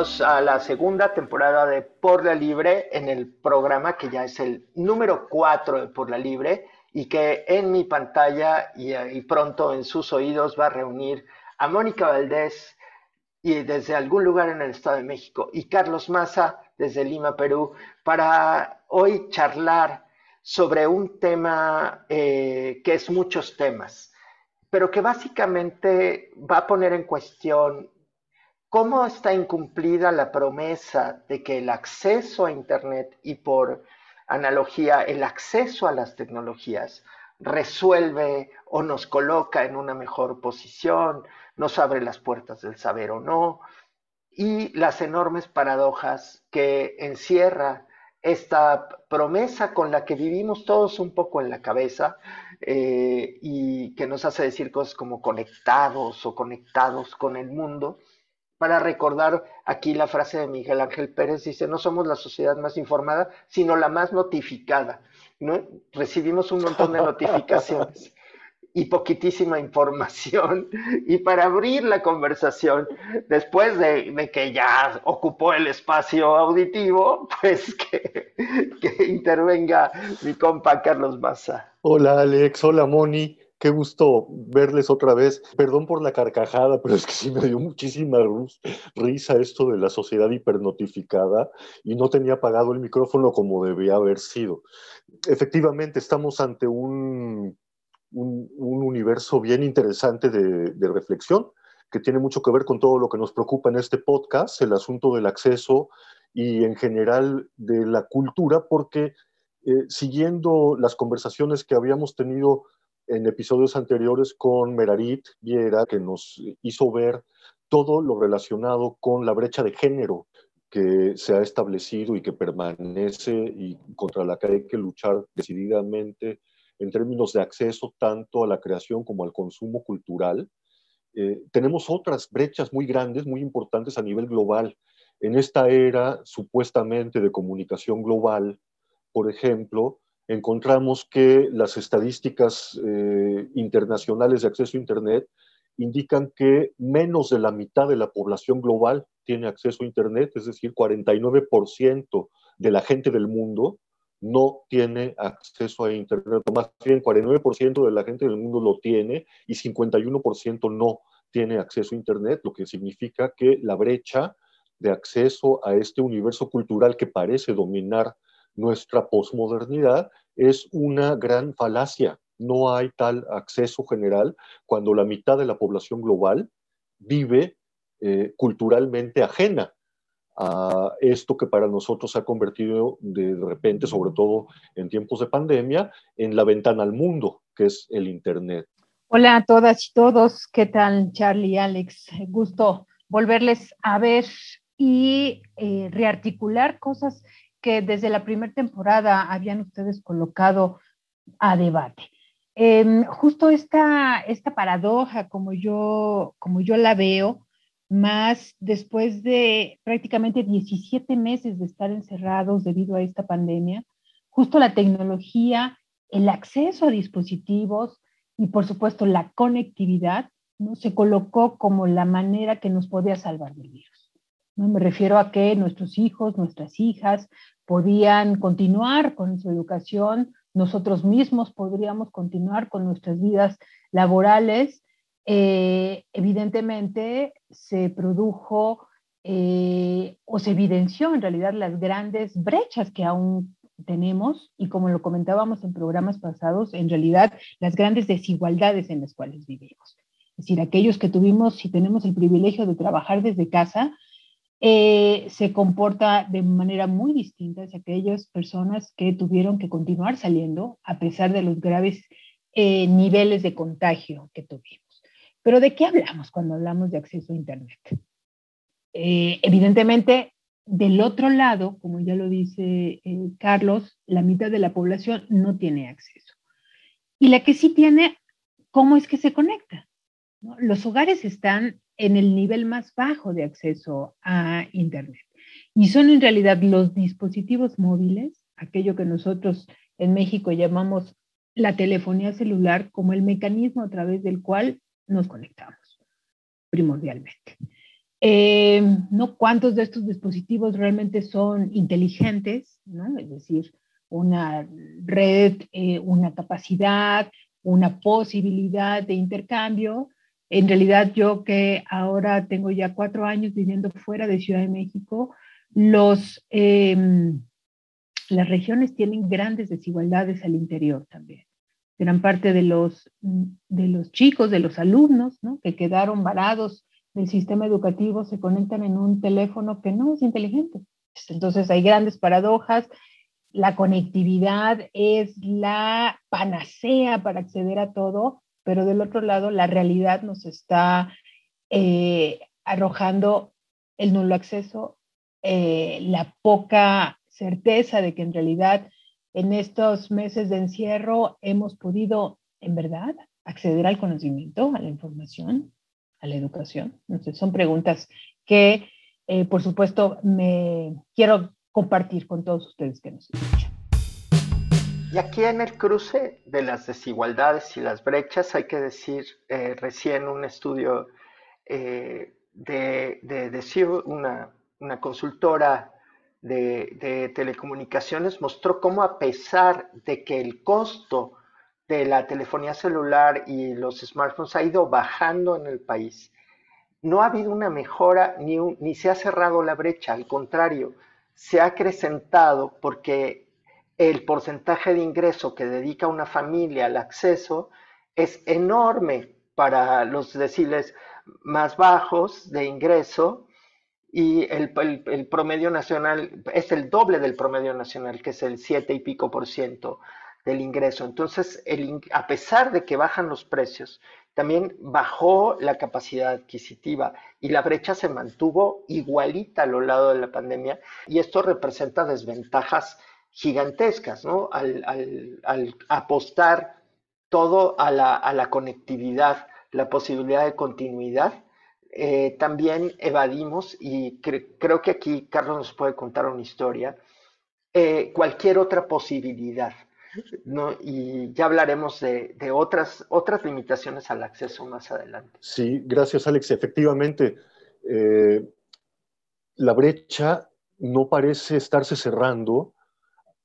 a la segunda temporada de Por la Libre en el programa que ya es el número 4 de Por la Libre y que en mi pantalla y, pronto en sus oídos va a reunir a Mónica Valdés y desde algún lugar en el Estado de México y Carlos Maza desde Lima, Perú, para hoy charlar sobre un tema eh, que es muchos temas, pero que básicamente va a poner en cuestión ¿Cómo está incumplida la promesa de que el acceso a Internet y por analogía el acceso a las tecnologías resuelve o nos coloca en una mejor posición, nos abre las puertas del saber o no, y las enormes paradojas que encierra esta promesa con la que vivimos todos un poco en la cabeza eh, y que nos hace decir cosas como conectados o conectados con el mundo, para recordar aquí la frase de Miguel Ángel Pérez, dice, no somos la sociedad más informada, sino la más notificada. ¿no? Recibimos un montón de notificaciones y poquitísima información. Y para abrir la conversación, después de, que ya ocupó el espacio auditivo, pues que, que intervenga mi compa Carlos Maza. Hola Alex, hola Moni. Qué gusto verles otra vez. Perdón por la carcajada, pero es que sí me dio muchísima risa esto de la sociedad hipernotificada y no tenía apagado el micrófono como debía haber sido. Efectivamente, estamos ante un, un, universo bien interesante de, reflexión que tiene mucho que ver con todo lo que nos preocupa en este podcast, el asunto del acceso y en general de la cultura, porque eh, siguiendo las conversaciones que habíamos tenido en episodios anteriores con Merarit Viera, que nos hizo ver todo lo relacionado con la brecha de género que se ha establecido y que permanece y contra la que hay que luchar decididamente en términos de acceso tanto a la creación como al consumo cultural. Eh, tenemos otras brechas muy grandes, muy importantes a nivel global. En esta era supuestamente de comunicación global, por ejemplo, encontramos que las estadísticas eh, internacionales de acceso a Internet indican que menos de la mitad de la población global tiene acceso a Internet, es decir, 49% de la gente del mundo no tiene acceso a Internet, o más bien 49% de la gente del mundo lo tiene y 51% no tiene acceso a Internet, lo que significa que la brecha de acceso a este universo cultural que parece dominar nuestra posmodernidad es una gran falacia. No hay tal acceso general cuando la mitad de la población global vive eh, culturalmente ajena a esto que para nosotros se ha convertido de repente, sobre todo en tiempos de pandemia, en la ventana al mundo, que es el Internet. Hola a todas y todos, ¿qué tal Charlie, Alex? Gusto volverles a ver y eh, rearticular cosas que desde la primera temporada habían ustedes colocado a debate. Em, justo esta, esta paradoja, como yo, como yo la veo, más después de prácticamente 17 meses de estar encerrados debido a esta pandemia, justo la tecnología, el acceso a dispositivos y por supuesto la conectividad, ¿no? se colocó como la manera que nos podía salvar del virus. ¿No? Me refiero a que nuestros hijos, nuestras hijas podían continuar con su educación, nosotros mismos podríamos continuar con nuestras vidas laborales. Eh, evidentemente se produjo eh, o se evidenció en realidad las grandes brechas que aún tenemos y como lo comentábamos en programas pasados, en realidad las grandes desigualdades en las cuales vivimos. Es decir, aquellos que tuvimos y tenemos el privilegio de trabajar desde casa, eh, se comporta de manera muy distinta hacia aquellas personas que tuvieron que continuar saliendo a pesar de los graves eh, niveles de contagio que tuvimos. Pero ¿de qué hablamos cuando hablamos de acceso a Internet? Eh, evidentemente, del otro lado, como ya lo dice Carlos, la mitad de la población no tiene acceso. Y la que sí tiene, ¿cómo es que se conecta? Los hogares están en el nivel más bajo de acceso a Internet. Y son en realidad los dispositivos móviles, aquello que nosotros en México llamamos la telefonía celular, como el mecanismo a través del cual nos conectamos, primordialmente. Eh, ¿no? ¿Cuántos de estos dispositivos realmente son inteligentes? ¿no? Es decir, una red, eh, una capacidad, una posibilidad de intercambio. En realidad, yo que ahora tengo ya cuatro años viviendo fuera de Ciudad de México, los, em, las regiones tienen grandes desigualdades al interior también. Gran parte de los, de los chicos, de los alumnos, ¿no? que quedaron varados del sistema educativo, se conectan en un teléfono que no es inteligente. Entonces hay grandes paradojas la conectividad es la panacea para acceder a todo, pero del otro lado la realidad nos está eh, arrojando el nulo acceso, eh, la poca certeza de que en realidad en estos meses de encierro hemos podido, en verdad, acceder al conocimiento, a la información, a la educación. Entonces, son preguntas que, eh, por supuesto, me quiero compartir con todos ustedes que nos escuchan. Y aquí en el cruce de las desigualdades y las brechas, hay que decir, eh, recién un estudio eh, de, de, una, una consultora de, de, telecomunicaciones, mostró cómo a pesar de que el costo de la telefonía celular y los smartphones ha ido bajando en el país, no ha habido una mejora ni, ni se ha cerrado la brecha, al contrario, se ha acrecentado porque el porcentaje de ingreso que dedica una familia al acceso es enorme para los deciles más bajos de ingreso y el, promedio nacional es el doble del promedio nacional, que es el 7 y pico por ciento del ingreso. Entonces, a pesar de que bajan los precios, también bajó la capacidad adquisitiva y la brecha se mantuvo igualita a lo largo de la pandemia y esto representa desventajas gigantescas, ¿no? Al, apostar todo a la, conectividad, la posibilidad de continuidad, eh, también evadimos, y creo que aquí Carlos nos puede contar una historia, eh, cualquier otra posibilidad. ¿no? Y ya hablaremos de, otras, otras limitaciones al acceso más adelante. Sí, gracias Alex. Efectivamente, eh, la brecha no parece estarse cerrando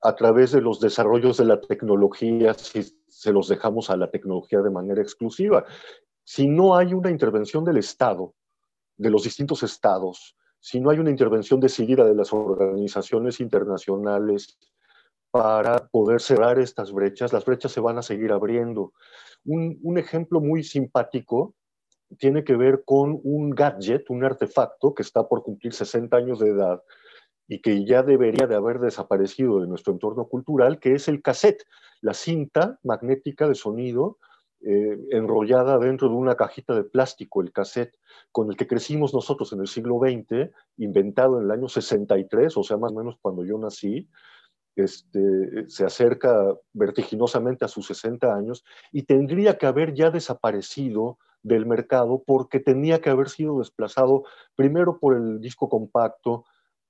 a través de los desarrollos de la tecnología si se los dejamos a la tecnología de manera exclusiva. Si no hay una intervención del Estado, de los distintos estados, si no hay una intervención decidida de las organizaciones internacionales, para poder cerrar estas brechas. Las brechas se van a seguir abriendo. Un, ejemplo muy simpático tiene que ver con un gadget, un artefacto que está por cumplir 60 años de edad y que ya debería de haber desaparecido de nuestro entorno cultural, que es el cassette, la cinta magnética de sonido eh, enrollada dentro de una cajita de plástico, el cassette, con el que crecimos nosotros en el siglo XX, inventado en el año 63, o sea, más o menos cuando yo nací, este, se acerca vertiginosamente a sus 60 años y tendría que haber ya desaparecido del mercado porque tenía que haber sido desplazado primero por el disco compacto,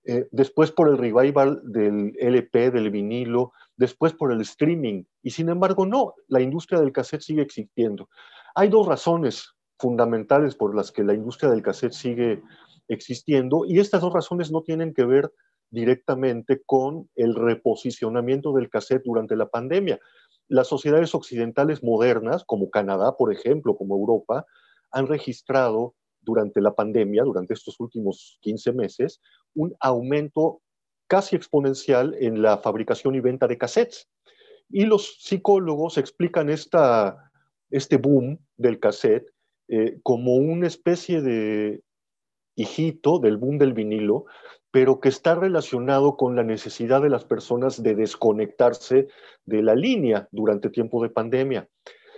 eh, después por el revival del LP, del vinilo, después por el streaming. Y sin embargo, no, la industria del cassette sigue existiendo. Hay dos razones fundamentales por las que la industria del cassette sigue existiendo y estas dos razones no tienen que ver directamente con el reposicionamiento del cassette durante la pandemia. Las sociedades occidentales modernas, como Canadá, por ejemplo, como Europa, han registrado durante la pandemia, durante estos últimos 15 meses, un aumento casi exponencial en la fabricación y venta de cassettes. Y los psicólogos explican este boom del cassette eh, como una especie de hijito del boom del vinilo, pero que está relacionado con la necesidad de las personas de desconectarse de la línea durante tiempo de pandemia.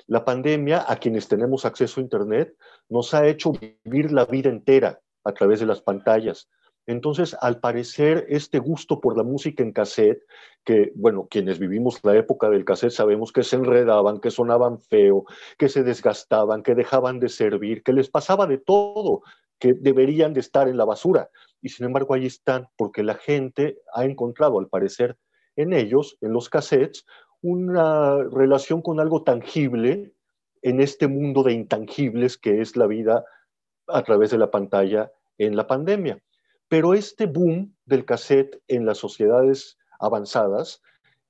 La pandemia, a quienes tenemos acceso a Internet, nos ha hecho vivir la vida entera a través de las pantallas. Entonces, al parecer, este gusto por la música en cassette, que, bueno, quienes vivimos la época del cassette sabemos que se enredaban, que sonaban feo, que se desgastaban, que dejaban de servir, que les pasaba de todo, que deberían de estar en la basura y sin embargo ahí están porque la gente ha encontrado, al parecer, en ellos, en los cassettes, una relación con algo tangible en este mundo de intangibles que es la vida a través de la pantalla en la pandemia. Pero este boom del cassette en las sociedades avanzadas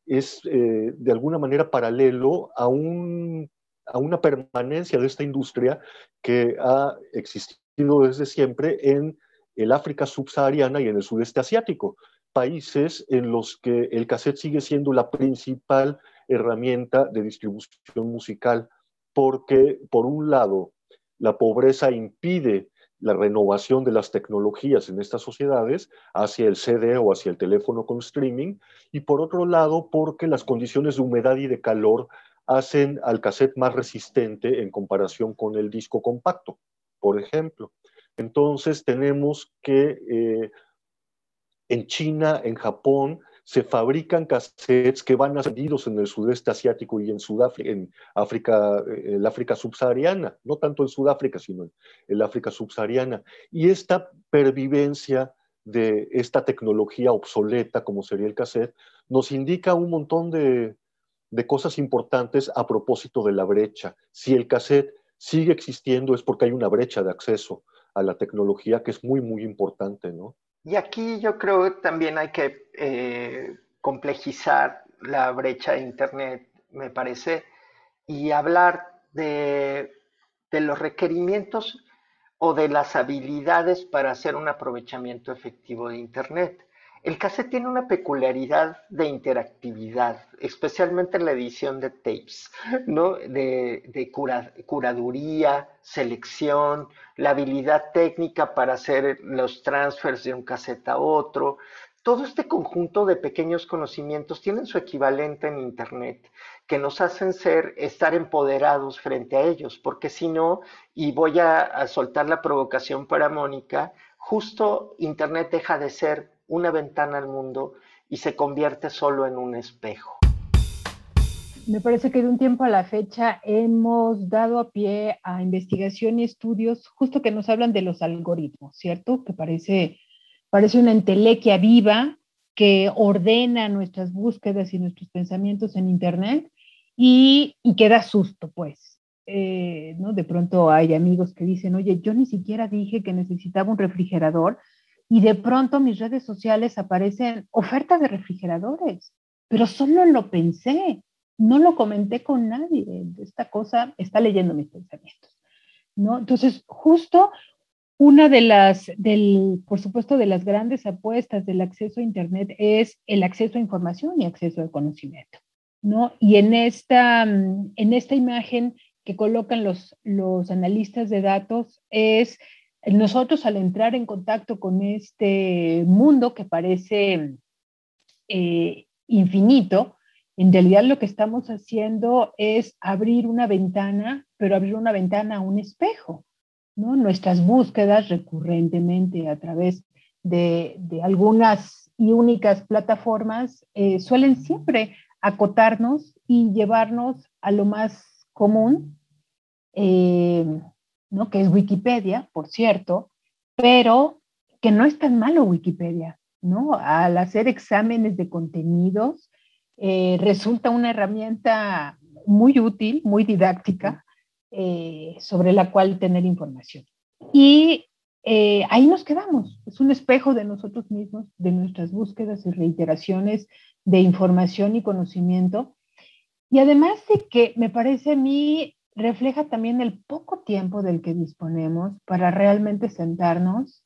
es eh, de alguna manera paralelo a, a una permanencia de esta industria que ha existido desde siempre en el África subsahariana y en el sudeste asiático, países en los que el cassette sigue siendo la principal herramienta de distribución musical, porque por un lado la pobreza impide la renovación de las tecnologías en estas sociedades hacia el CD o hacia el teléfono con streaming, y por otro lado, porque las condiciones de humedad y de calor hacen al cassette más resistente en comparación con el disco compacto, por ejemplo. Entonces tenemos que eh, en China, en Japón, se fabrican cassettes que van vendidos en el sudeste asiático y en Sudáfrica, en África, en el África subsahariana, no tanto en Sudáfrica, sino en el África subsahariana. Y esta pervivencia de esta tecnología obsoleta, como sería el cassette, nos indica un montón de, de cosas importantes a propósito de la brecha. Si el cassette sigue existiendo es porque hay una brecha de acceso a la tecnología que es muy, muy importante, ¿no? Y aquí yo creo que también hay que eh, complejizar la brecha de Internet, me parece, y hablar de, de los requerimientos o de las habilidades para hacer un aprovechamiento efectivo de Internet. El cassette tiene una peculiaridad de interactividad, especialmente en la edición de tapes, ¿no? de, curaduría, selección, la habilidad técnica para hacer los transfers de un cassette a otro. Todo este conjunto de pequeños conocimientos tienen su equivalente en Internet, que nos hacen ser, estar empoderados frente a ellos, porque si no, y voy a soltar la provocación para Mónica, justo Internet deja de ser una ventana al mundo y se convierte solo en un espejo. Me parece que de un tiempo a la fecha hemos dado a pie a investigación y estudios justo que nos hablan de los algoritmos, ¿cierto? Que parece, parece una entelequia viva que ordena nuestras búsquedas y nuestros pensamientos en Internet y, y que susto, pues. Eh, ¿no? De pronto hay amigos que dicen, oye, yo ni siquiera dije que necesitaba un refrigerador y de pronto mis redes sociales aparecen ofertas de refrigeradores, pero solo lo pensé, no lo comenté con nadie. Esta cosa está leyendo mis pensamientos, ¿no? Entonces, justo una de las, del, por supuesto, de las grandes apuestas del acceso a Internet es el acceso a información y acceso al conocimiento, ¿no? Y en esta, en esta imagen que colocan los, los analistas de datos es nosotros al entrar en contacto con este mundo que parece eh, infinito, en realidad lo que estamos haciendo es abrir una ventana, pero abrir una ventana a un espejo. ¿no? Nuestras búsquedas recurrentemente a través de, algunas y únicas plataformas eh, suelen siempre acotarnos y llevarnos a lo más común. Eh, ¿no? que es Wikipedia, por cierto, pero que no es tan malo Wikipedia, ¿no? Al hacer exámenes de contenidos, eh, resulta una herramienta muy útil, muy didáctica, eh, sobre la cual tener información. Y eh, ahí nos quedamos, es un espejo de nosotros mismos, de nuestras búsquedas y reiteraciones de información y conocimiento. Y además de que me parece a mí refleja también el poco tiempo del que disponemos para realmente sentarnos,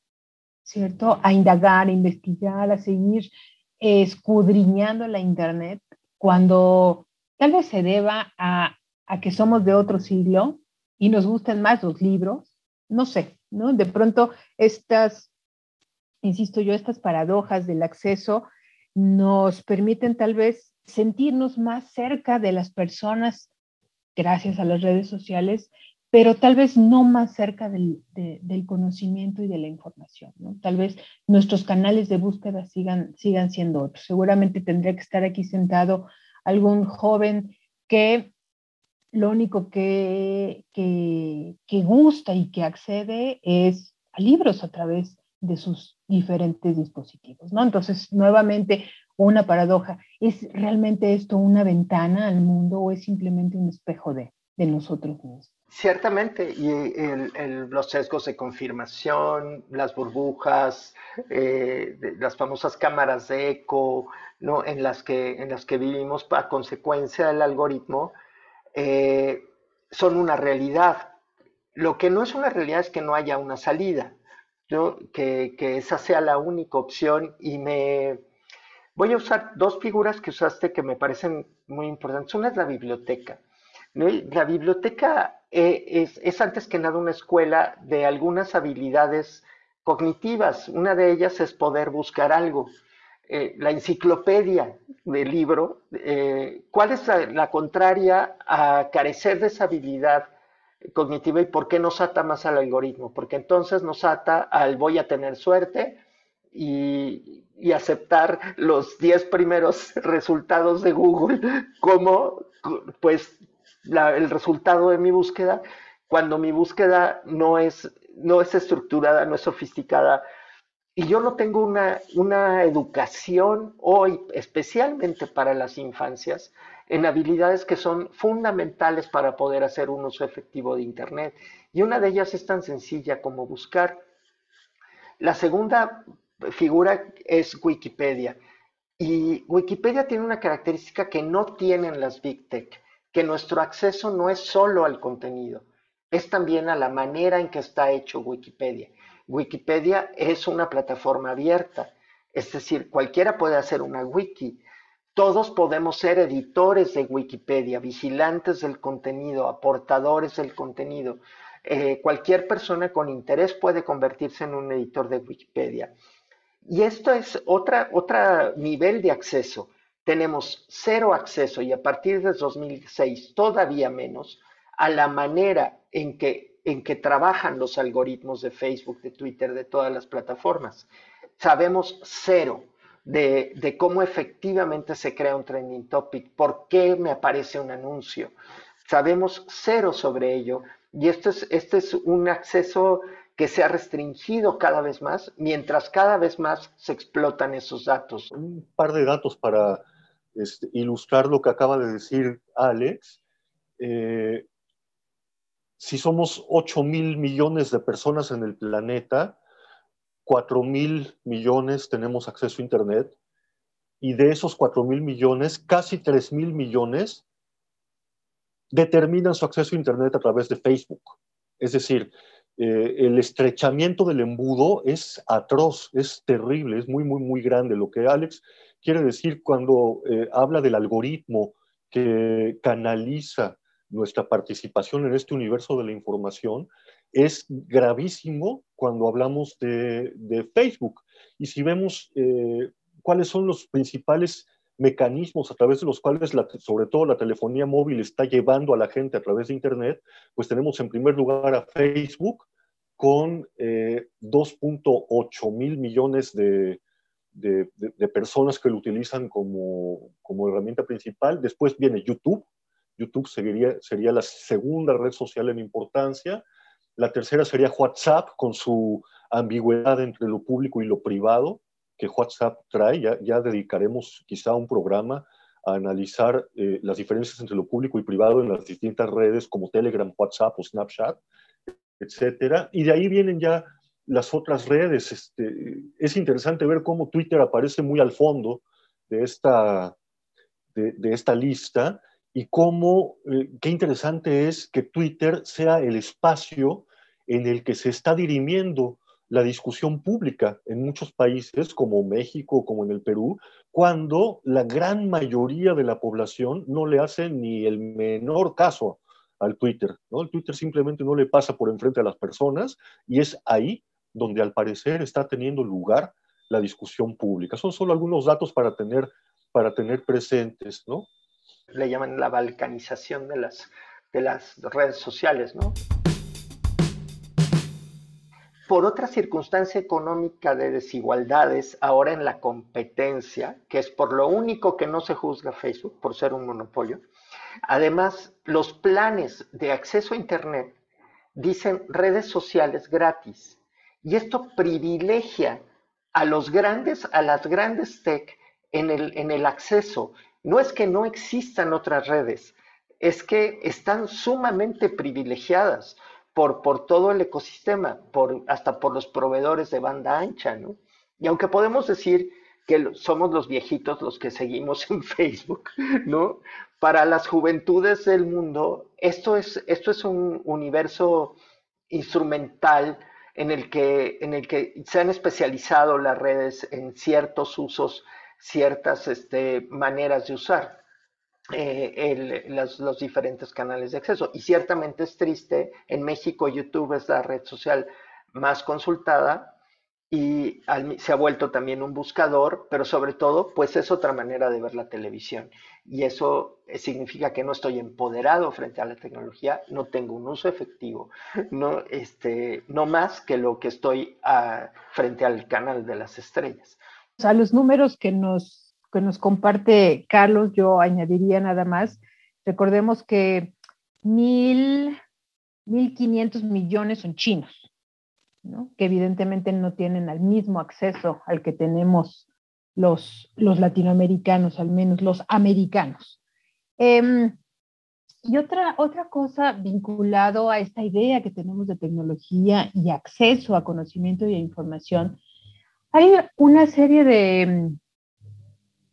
¿cierto? A indagar, a investigar, a seguir escudriñando la Internet, cuando tal vez se deba a, a que somos de otro siglo y nos gusten más los libros, no sé, ¿no? De pronto estas, insisto yo, estas paradojas del acceso nos permiten tal vez sentirnos más cerca de las personas gracias a las redes sociales, pero tal vez no más cerca del, conocimiento y de la información. ¿no? Tal vez nuestros canales de búsqueda sigan, sigan siendo otros. Seguramente tendría que estar aquí sentado algún joven que lo único que, que, que gusta y que accede es a libros a través de sus diferentes dispositivos, ¿no? Entonces, nuevamente, una paradoja. ¿Es realmente esto una ventana al mundo o es simplemente un espejo de, de nosotros mismos? Ciertamente, y los sesgos de confirmación, las burbujas, eh, las famosas cámaras de eco, ¿no? en, las que, en las que vivimos a consecuencia del algoritmo, eh, son una realidad. Lo que no es una realidad es que no haya una salida, que, que esa sea la única opción y me... Voy a usar dos figuras que usaste que me parecen muy importantes. Una es la biblioteca. La biblioteca eh, es, antes que nada una escuela de algunas habilidades cognitivas. Una de ellas es poder buscar algo. Eh, la enciclopedia del libro, eh, ¿cuál es la, contraria a carecer de esa habilidad cognitiva y por qué nos ata más al algoritmo? Porque entonces nos ata al voy a tener suerte y, y aceptar los 10 primeros resultados de Google como pues el resultado de mi búsqueda cuando mi búsqueda no es, no es estructurada, no es sofisticada. Y yo no tengo una, una educación hoy, especialmente para las infancias, en habilidades que son fundamentales para poder hacer un uso efectivo de Internet. Y una de ellas es tan sencilla como buscar. La segunda figura es Wikipedia. Y Wikipedia tiene una característica que no tienen las Big Tech que nuestro acceso no es solo al contenido, es también a la manera en que está hecho Wikipedia. Wikipedia es una plataforma abierta, es decir, cualquiera puede hacer una wiki. Todos podemos ser editores de Wikipedia, vigilantes del contenido, aportadores del contenido. Eh, cualquier persona con interés puede convertirse en un editor de Wikipedia. Y esto es otra, otro nivel de acceso tenemos cero acceso y a partir de 2006 todavía menos a la manera en que, en que trabajan los algoritmos de Facebook, de Twitter, de todas las plataformas. Sabemos cero de, de, cómo efectivamente se crea un trending topic, por qué me aparece un anuncio. Sabemos cero sobre ello y esto es, este es un acceso que se ha restringido cada vez más, mientras cada vez más se explotan esos datos. Un par de datos para este, ilustrar lo que acaba de decir Alex. Eh, si somos 8 mil millones de personas en el planeta, 4 mil millones tenemos acceso a Internet y de esos 4 mil millones, casi 3 mil millones determinan su acceso a Internet a través de Facebook. Es decir, eh, el estrechamiento del embudo es atroz, es terrible, es muy, muy, muy grande. Lo que Alex quiere decir cuando eh, habla del algoritmo que canaliza nuestra participación en este universo de la información, es gravísimo cuando hablamos de, Facebook. Y si vemos eh, cuáles son los principales mecanismos a través de los cuales, sobre todo la telefonía móvil, está llevando a la gente a través de Internet, pues tenemos en primer lugar a Facebook con 2.8 eh, mil millones de, de, personas que lo utilizan como, como, herramienta principal. Después viene YouTube. YouTube sería, sería la segunda red social en importancia. La tercera sería WhatsApp con su ambigüedad entre lo público y lo privado que WhatsApp trae. Ya, ya dedicaremos quizá un programa a analizar eh, las diferencias entre lo público y privado en las distintas redes como Telegram, WhatsApp o Snapchat, etcétera. Y de ahí vienen ya las otras redes. Este, es interesante ver cómo Twitter aparece muy al fondo de esta, de, esta lista y cómo, eh, qué interesante es que Twitter sea el espacio en el que se está dirimiendo la discusión pública en muchos países como México, como en el Perú, cuando la gran mayoría de la población no le hace ni el menor caso al Twitter. ¿no? El Twitter simplemente no le pasa por enfrente a las personas y es ahí donde al parecer está teniendo lugar la discusión pública. Son solo algunos datos para tener, para tener presentes, ¿no? Le llaman la balcanización de las, de las redes sociales, ¿no? Por otra circunstancia económica de desigualdades, ahora en la competencia, que es por lo único que no se juzga Facebook, por ser un monopolio, además los planes de acceso a Internet dicen redes sociales gratis y esto privilegia a los grandes, a las grandes tech en el, en el acceso. No es que no existan otras redes. es que están sumamente privilegiadas por, por todo el ecosistema, por, hasta por los proveedores de banda ancha, ¿no? Y aunque podemos decir que somos los viejitos los que seguimos en Facebook, ¿no? Para las juventudes del mundo, esto es, esto es un universo instrumental en el, que, en el que se han especializado las redes en ciertos usos, ciertas este, maneras de usar. Eh, los, diferentes canales de acceso. Y ciertamente es triste, en México YouTube es la red social más consultada y se ha vuelto también un buscador, pero sobre todo, pues es otra manera de ver la televisión. Y eso significa que no estoy empoderado frente a la tecnología, no tengo un uso efectivo, no, este, no más que lo que estoy ah, frente al canal de las estrellas. A los números que nos que nos comparte Carlos, yo añadiría nada más. Recordemos que mil, 1.500 millones son chinos, que evidentemente no tienen el mismo acceso al que tenemos los, los latinoamericanos, al menos los americanos. Em, y otra, otra cosa vinculado a esta idea que tenemos de tecnología y acceso a conocimiento y a información, hay una serie de,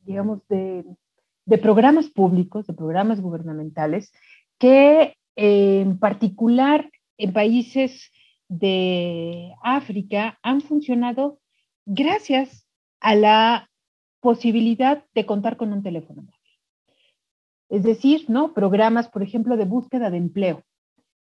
digamos, de, programas públicos, de programas gubernamentales, que eh, en particular en países de África han funcionado gracias a la posibilidad de contar con un teléfono móvil. Es decir, ¿no? Programas, por ejemplo, de búsqueda de empleo.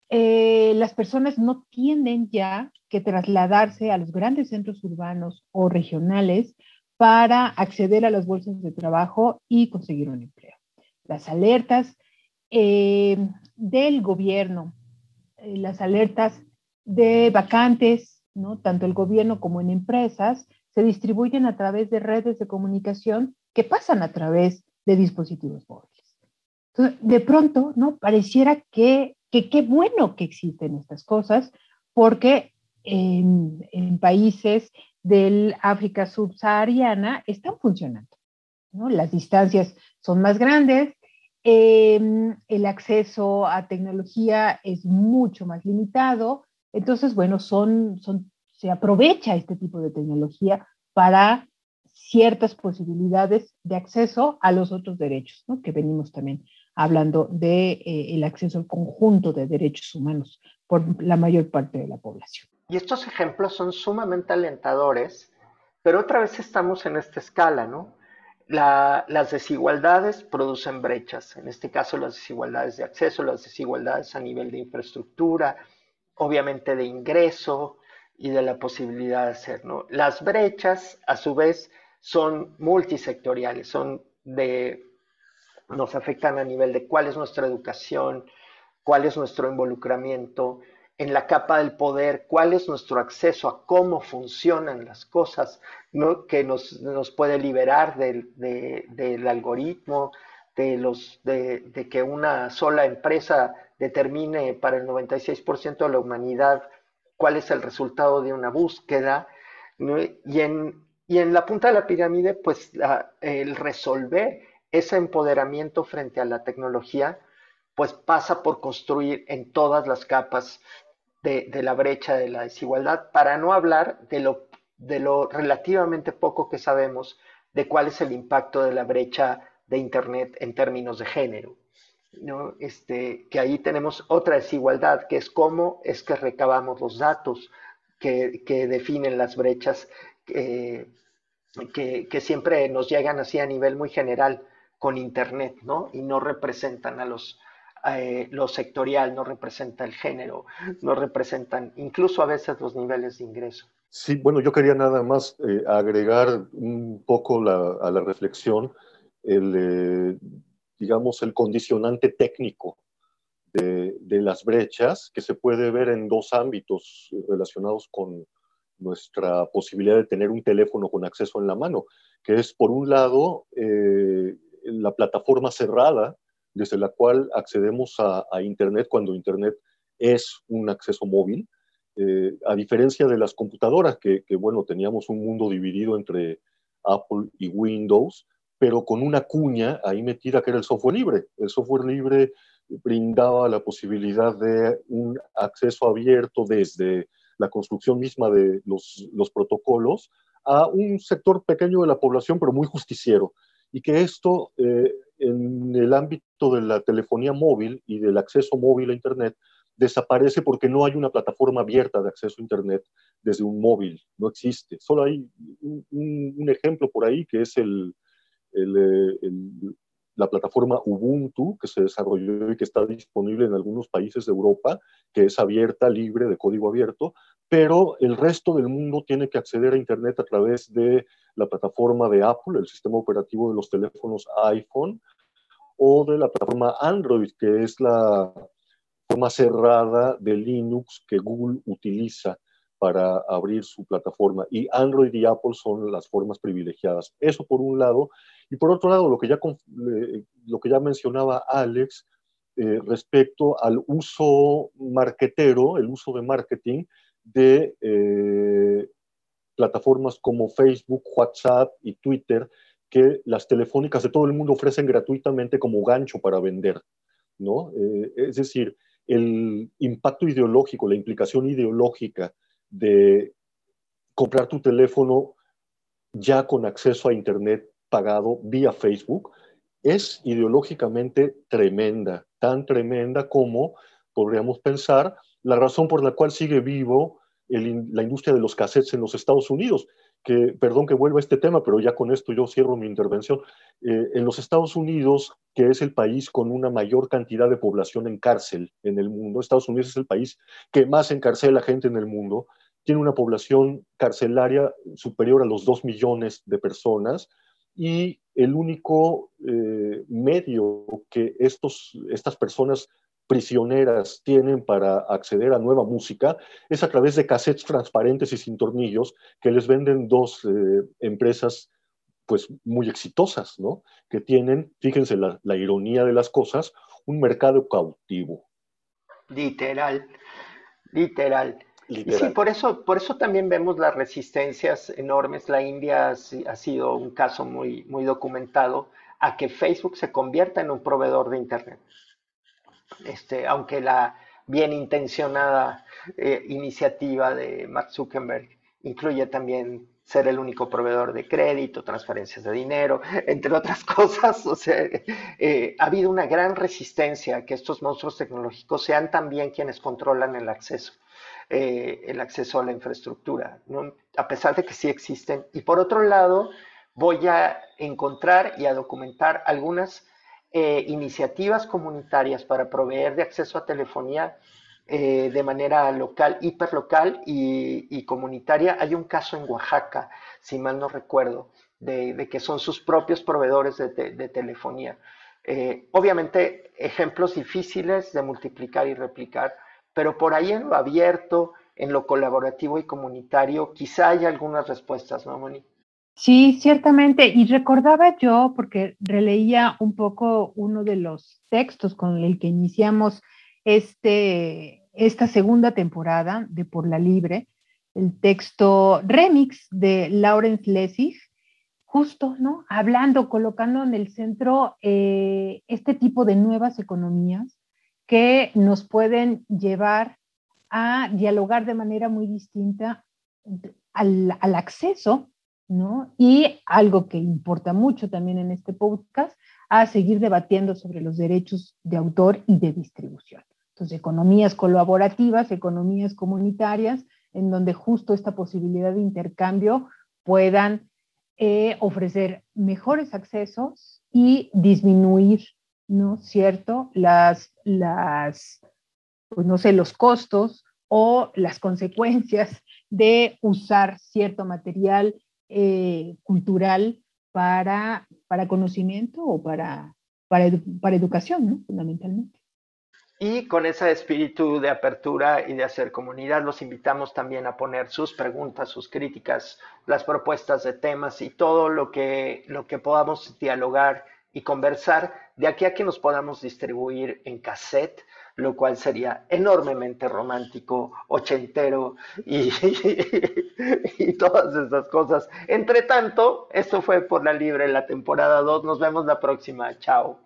Eh, las personas no tienen ya que trasladarse a los grandes centros urbanos o regionales para acceder a las bolsas de trabajo y conseguir un empleo. Las alertas eh, del gobierno, eh, las alertas de vacantes, ¿no? tanto el gobierno como en empresas, se distribuyen a través de redes de comunicación que pasan a través de dispositivos móviles. De pronto, ¿no? Pareciera que qué bueno que existen estas cosas, porque en países del África subsahariana están funcionando. ¿no? Las distancias son más grandes, em, el acceso a tecnología es mucho más limitado, entonces, bueno, son, son, se aprovecha este tipo de tecnología para ciertas posibilidades de acceso a los otros derechos, ¿no? que venimos también hablando del de, eh, acceso al conjunto de derechos humanos por la mayor parte de la población. Y estos ejemplos son sumamente alentadores, pero otra vez estamos en esta escala, ¿no? las desigualdades producen brechas, en este caso las desigualdades de acceso, las desigualdades a nivel de infraestructura, obviamente de ingreso y de la posibilidad de hacer, ¿no? Las brechas, a su vez, son multisectoriales, son de, nos afectan a nivel de cuál es nuestra educación, cuál es nuestro involucramiento, en la capa del poder, cuál es nuestro acceso a cómo funcionan las cosas, que nos, puede liberar del, algoritmo, de, los, de, que una sola empresa determine para el 96% de la humanidad cuál es el resultado de una búsqueda. Y, en, y en la punta de la pirámide, pues el resolver ese empoderamiento frente a la tecnología, pues pasa por construir en todas las capas de, la brecha de la desigualdad, para no hablar de lo, de lo relativamente poco que sabemos de cuál es el impacto de la brecha de Internet en términos de género. ¿no? Este, que ahí tenemos otra desigualdad, que es cómo es que recabamos los datos que, definen las brechas que, que, siempre nos llegan así a nivel muy general con Internet, ¿no? Y no representan a los, eh, lo sectorial, no representa el género, no representan incluso a veces los niveles de ingreso. Sí, bueno, yo quería nada más eh, agregar un poco a la reflexión el, eh, digamos, el condicionante técnico de, de, las brechas que se puede ver en dos ámbitos relacionados con nuestra posibilidad de tener un teléfono con acceso en la mano, que es, por un lado, la plataforma cerrada desde la cual accedemos a, Internet cuando Internet es un acceso móvil, eh, a diferencia de las computadoras, que, bueno, teníamos un mundo dividido entre Apple y Windows, pero con una cuña ahí metida que era el software libre. El software libre brindaba la posibilidad de un acceso abierto desde la construcción misma de los, los protocolos a un sector pequeño de la población, pero muy justiciero. Y que esto, eh, en el ámbito de la telefonía móvil y del acceso móvil a Internet, desaparece porque no hay una plataforma abierta de acceso a Internet desde un móvil, no existe. Solo hay un, ejemplo por ahí que es el, la plataforma Ubuntu que se desarrolló y que está disponible en algunos países de Europa, que es abierta, libre, de código abierto, pero el resto del mundo tiene que acceder a Internet a través de la plataforma de Apple, el sistema operativo de los teléfonos iPhone, o de la plataforma Android, que es la forma cerrada de Linux que Google utiliza para abrir su plataforma. Y Android y Apple son las formas privilegiadas. Eso por un lado. Y por otro lado, lo que ya, lo que ya mencionaba Alex eh, respecto al uso marketero, el uso de marketing de eh, plataformas como Facebook, WhatsApp y Twitter, que las telefónicas de todo el mundo ofrecen gratuitamente como gancho para vender. ¿no? Eh, es decir, el impacto ideológico, la implicación ideológica de comprar tu teléfono ya con acceso a Internet pagado vía Facebook es ideológicamente tremenda, tan tremenda como podríamos pensar la razón por la cual sigue vivo la industria de los cassettes en los Estados Unidos, que, perdón que vuelva a este tema, pero ya con esto yo cierro mi intervención. Eh, en los Estados Unidos, que es el país con una mayor cantidad de población en cárcel en el mundo, Estados Unidos es el país que más encarcela gente en el mundo, tiene una población carcelaria superior a los 2 millones de personas y el único eh, medio que estos, estas personas prisioneras tienen para acceder a nueva música es a través de cassettes transparentes y sin tornillos que les venden dos eh, empresas pues muy exitosas, ¿no? Que tienen, fíjense la, la ironía de las cosas, un mercado cautivo. Literal, literal. Y sí, por eso, por eso también vemos las resistencias enormes. La India ha, sido un caso muy, muy documentado a que Facebook se convierta en un proveedor de Internet. Este, aunque la bien intencionada eh, iniciativa de Mark Zuckerberg incluye también ser el único proveedor de crédito, transferencias de dinero, entre otras cosas. O sea, eh, ha habido una gran resistencia a que estos monstruos tecnológicos sean también quienes controlan el acceso, eh, el acceso a la infraestructura, a pesar de que sí existen. Y por otro lado, voy a encontrar y a documentar algunas eh, iniciativas comunitarias para proveer de acceso a telefonía eh, de manera local, hiperlocal y, y, comunitaria. Hay un caso en Oaxaca, si mal no recuerdo, de, que son sus propios proveedores de, telefonía. Eh, obviamente, ejemplos difíciles de multiplicar y replicar, pero por ahí en lo abierto, en lo colaborativo y comunitario, quizá haya algunas respuestas, ¿no, Moni? Sí, ciertamente. Y recordaba yo, porque releía un poco uno de los textos con el que iniciamos este, esta segunda temporada de Por la Libre, el texto remix de Lawrence Lessig, justo, ¿no? Hablando, colocando en el centro eh, este tipo de nuevas economías que nos pueden llevar a dialogar de manera muy distinta al, al acceso y algo que importa mucho también en este podcast, a seguir debatiendo sobre los derechos de autor y de distribución. Entonces, economías colaborativas, economías comunitarias, en donde justo esta posibilidad de intercambio puedan eh, ofrecer mejores accesos y disminuir, ¿no? ¿Cierto? Las, las, pues no sé, los costos o las consecuencias de usar cierto material eh, cultural para, para conocimiento o para, para, para educación, ¿no? fundamentalmente. Y con ese espíritu de apertura y de hacer comunidad, los invitamos también a poner sus preguntas, sus críticas, las propuestas de temas y todo lo que, lo que podamos dialogar y conversar de aquí a que nos podamos distribuir en cassette lo cual sería enormemente romántico, ochentero y, y, todas esas cosas. Entre tanto, esto fue por la libre la temporada 2. Nos vemos la próxima. Chao.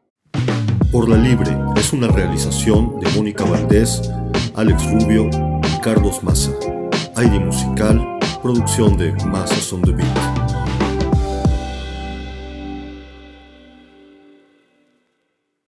Por la Libre es una realización de Mónica Valdés, Alex Rubio y Carlos Massa. ID musical, producción de Massas on the Beat.